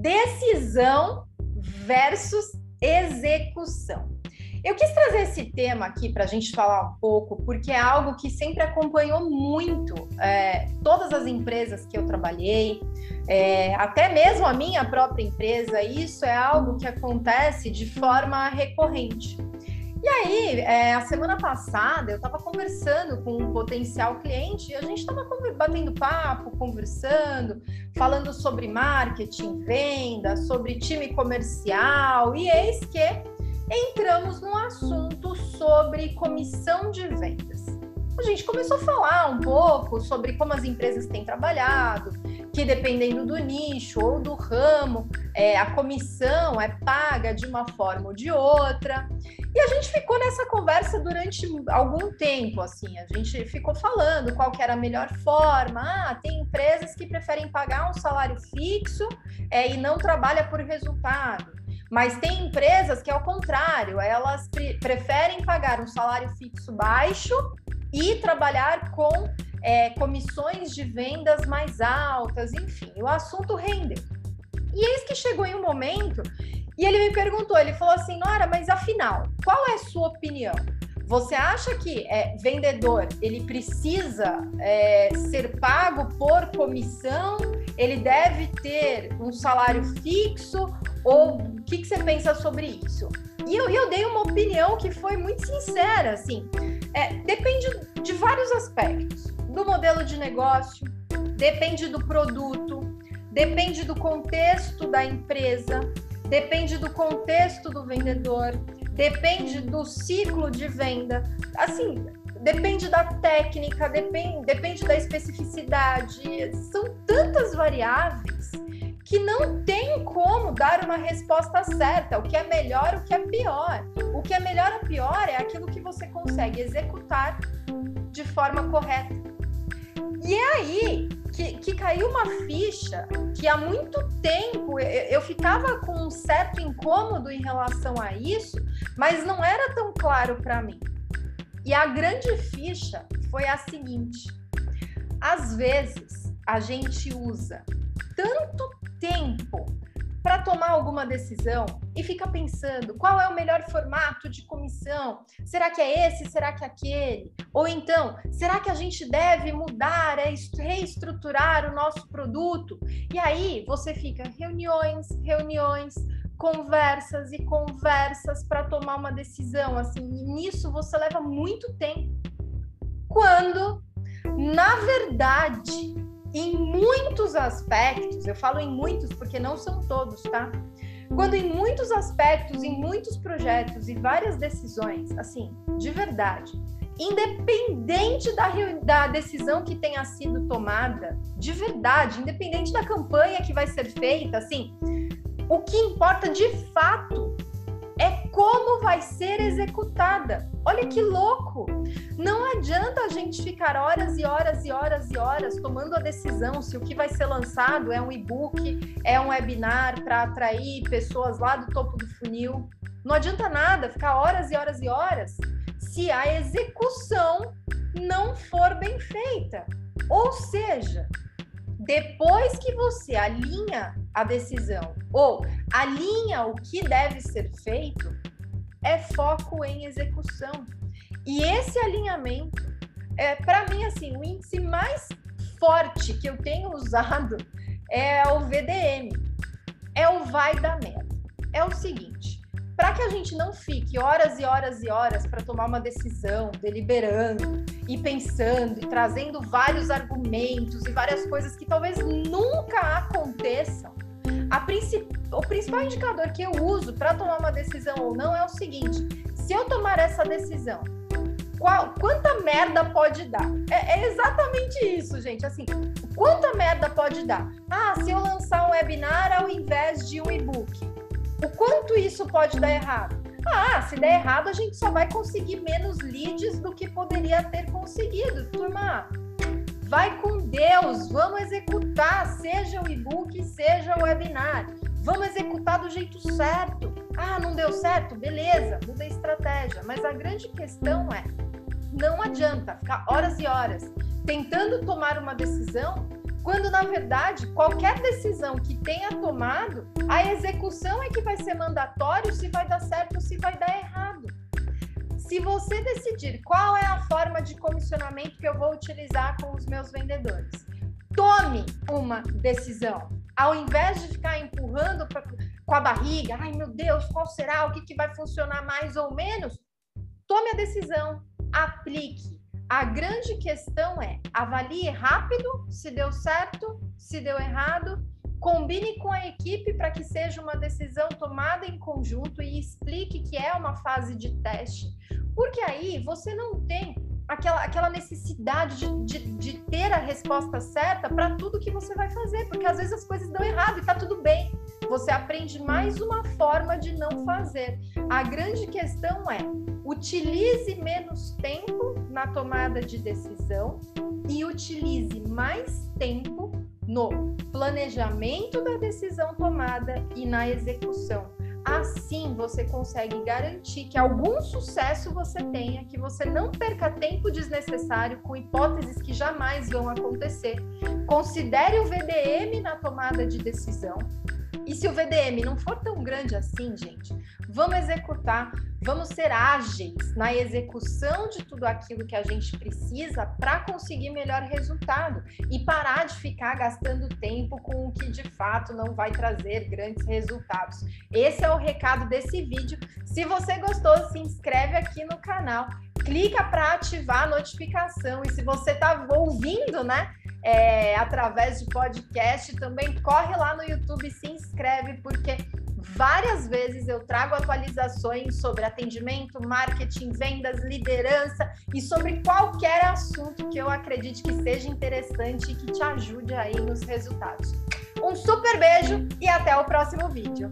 decisão versus execução. Eu quis trazer esse tema aqui para a gente falar um pouco, porque é algo que sempre acompanhou muito é, todas as empresas que eu trabalhei, é, até mesmo a minha própria empresa. Isso é algo que acontece de forma recorrente. E aí, é, a semana passada, eu estava conversando com um potencial cliente e a gente estava batendo papo, conversando, falando sobre marketing, venda, sobre time comercial, e eis que entramos no assunto sobre comissão de vendas. A gente começou a falar um pouco sobre como as empresas têm trabalhado, que dependendo do nicho ou do ramo, é, a comissão é paga de uma forma ou de outra. E a gente ficou nessa conversa durante algum tempo, assim, a gente ficou falando qual que era a melhor forma. Ah, tem empresas que preferem pagar um salário fixo é, e não trabalha por resultado. Mas tem empresas que é o contrário, elas pre preferem pagar um salário fixo baixo e trabalhar com é, comissões de vendas mais altas, enfim, o assunto rendeu. E eis que chegou em um momento e ele me perguntou, ele falou assim, Nora, mas afinal, qual é a sua opinião? Você acha que é, vendedor ele precisa é, ser pago por comissão? Ele deve ter um salário fixo? Ou o que, que você pensa sobre isso? E eu, eu dei uma opinião que foi muito sincera, assim. É, depende de vários aspectos. Do modelo de negócio, depende do produto, depende do contexto da empresa, depende do contexto do vendedor, depende do ciclo de venda. Assim, depende da técnica, depende, depende da especificidade. São tantas variáveis que não tem como dar uma resposta certa, o que é melhor, o que é pior. O que é melhor ou pior é aquilo que você consegue executar de forma correta. E é aí que, que caiu uma ficha que há muito tempo eu, eu ficava com um certo incômodo em relação a isso, mas não era tão claro para mim. E a grande ficha foi a seguinte: às vezes a gente usa tanto tempo para tomar alguma decisão e fica pensando qual é o melhor formato de comissão. Será que é esse? Será que é aquele? Ou então, será que a gente deve mudar, é reestruturar o nosso produto? E aí você fica reuniões, reuniões, conversas e conversas para tomar uma decisão. Assim, e nisso você leva muito tempo. Quando, na verdade, em muitos aspectos, eu falo em muitos porque não são todos, tá? Quando em muitos aspectos, em muitos projetos e várias decisões, assim, de verdade, independente da, da decisão que tenha sido tomada, de verdade, independente da campanha que vai ser feita, assim, o que importa de fato é como vai ser executada. Olha que louco! Não adianta a gente ficar horas e horas e horas e horas tomando a decisão se o que vai ser lançado é um e-book, é um webinar para atrair pessoas lá do topo do funil. Não adianta nada ficar horas e horas e horas se a execução não for bem feita. Ou seja, depois que você alinha a decisão ou alinha o que deve ser feito, é foco em execução. E esse alinhamento é para mim assim, o índice mais forte que eu tenho usado é o VDM. É o vai da merda. É o seguinte, para que a gente não fique horas e horas e horas para tomar uma decisão, deliberando e pensando e trazendo vários argumentos e várias coisas que talvez nunca aconteçam, princip... o principal indicador que eu uso para tomar uma decisão ou não é o seguinte: se eu tomar essa decisão, qual, quanta merda pode dar? É, é, exatamente isso, gente. Assim, quanta merda pode dar? Ah, se eu lançar um webinar ao invés de um e-book, o quanto isso pode dar errado? Ah, se der errado, a gente só vai conseguir menos leads do que poderia ter conseguido. Turma, vai com Deus, vamos executar, seja o e-book, seja o webinar. Vamos executar do jeito certo. Ah, não deu certo? Beleza, muda a estratégia. Mas a grande questão é: não adianta ficar horas e horas tentando tomar uma decisão quando na verdade qualquer decisão que tenha tomado, a execução é que vai ser mandatório se vai dar certo ou se vai dar errado. Se você decidir qual é a forma de comissionamento que eu vou utilizar com os meus vendedores, tome uma decisão. Ao invés de ficar empurrando pra, com a barriga, ai meu Deus, qual será? O que, que vai funcionar mais ou menos? Tome a decisão, aplique a grande questão é avalie rápido se deu certo, se deu errado, combine com a equipe para que seja uma decisão tomada em conjunto e explique que é uma fase de teste, porque aí você não tem aquela, aquela necessidade de, de, de ter a resposta certa para tudo que você vai fazer, porque às vezes as coisas dão errado e está tudo bem. Você aprende mais uma forma de não fazer. A grande questão é utilize menos tempo na tomada de decisão e utilize mais tempo no planejamento da decisão tomada e na execução. Assim você consegue garantir que algum sucesso você tenha, que você não perca tempo desnecessário com hipóteses que jamais vão acontecer. Considere o VDM na tomada de decisão. E se o VDM não for tão grande assim, gente, vamos executar, vamos ser ágeis na execução de tudo aquilo que a gente precisa para conseguir melhor resultado e parar de ficar gastando tempo com o que de fato não vai trazer grandes resultados. Esse é o recado desse vídeo. Se você gostou, se inscreve aqui no canal, clica para ativar a notificação e se você está ouvindo, né? é, através de podcast, também corre lá no YouTube e se inscreve, porque várias vezes eu trago atualizações sobre atendimento, marketing, vendas, liderança e sobre qualquer assunto que eu acredite que seja interessante e que te ajude aí nos resultados. Um super beijo e até o próximo vídeo.